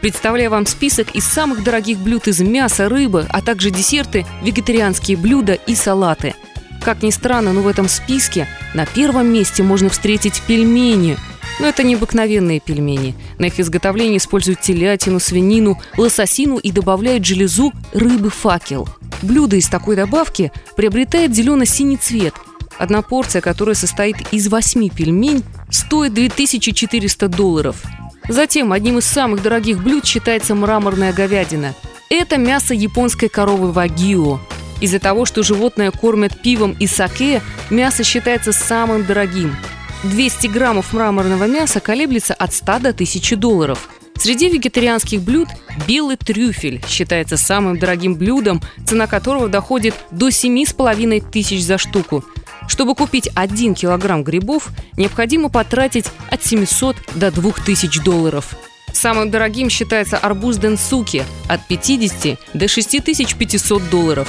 Представляю вам список из самых дорогих блюд из мяса, рыбы, а также десерты, вегетарианские блюда и салаты. Как ни странно, но в этом списке на первом месте можно встретить пельмени. Но это необыкновенные пельмени. На их изготовление используют телятину, свинину, лососину и добавляют железу рыбы факел. Блюдо из такой добавки приобретает зелено-синий цвет. Одна порция, которая состоит из восьми пельмень, стоит 2400 долларов – Затем одним из самых дорогих блюд считается мраморная говядина. Это мясо японской коровы вагио. Из-за того, что животное кормят пивом и саке, мясо считается самым дорогим. 200 граммов мраморного мяса колеблется от 100 до 1000 долларов. Среди вегетарианских блюд белый трюфель считается самым дорогим блюдом, цена которого доходит до 7,5 тысяч за штуку – чтобы купить 1 килограмм грибов, необходимо потратить от 700 до 2000 долларов. Самым дорогим считается арбуз денсуки от 50 до 6500 долларов.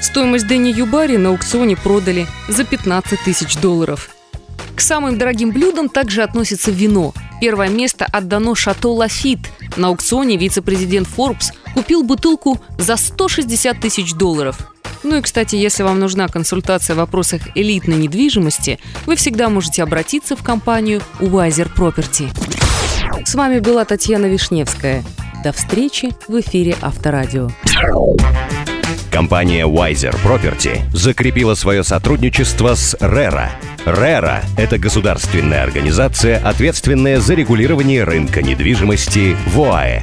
Стоимость Дэнни Юбари на аукционе продали за 15 тысяч долларов. К самым дорогим блюдам также относится вино. Первое место отдано Шато Лафит. На аукционе вице-президент Forbes купил бутылку за 160 тысяч долларов – ну и, кстати, если вам нужна консультация в вопросах элитной недвижимости, вы всегда можете обратиться в компанию Wiser Property. С вами была Татьяна Вишневская. До встречи в эфире Авторадио. Компания Wiser Property закрепила свое сотрудничество с RERA. RERA – это государственная организация, ответственная за регулирование рынка недвижимости в ОАЭ.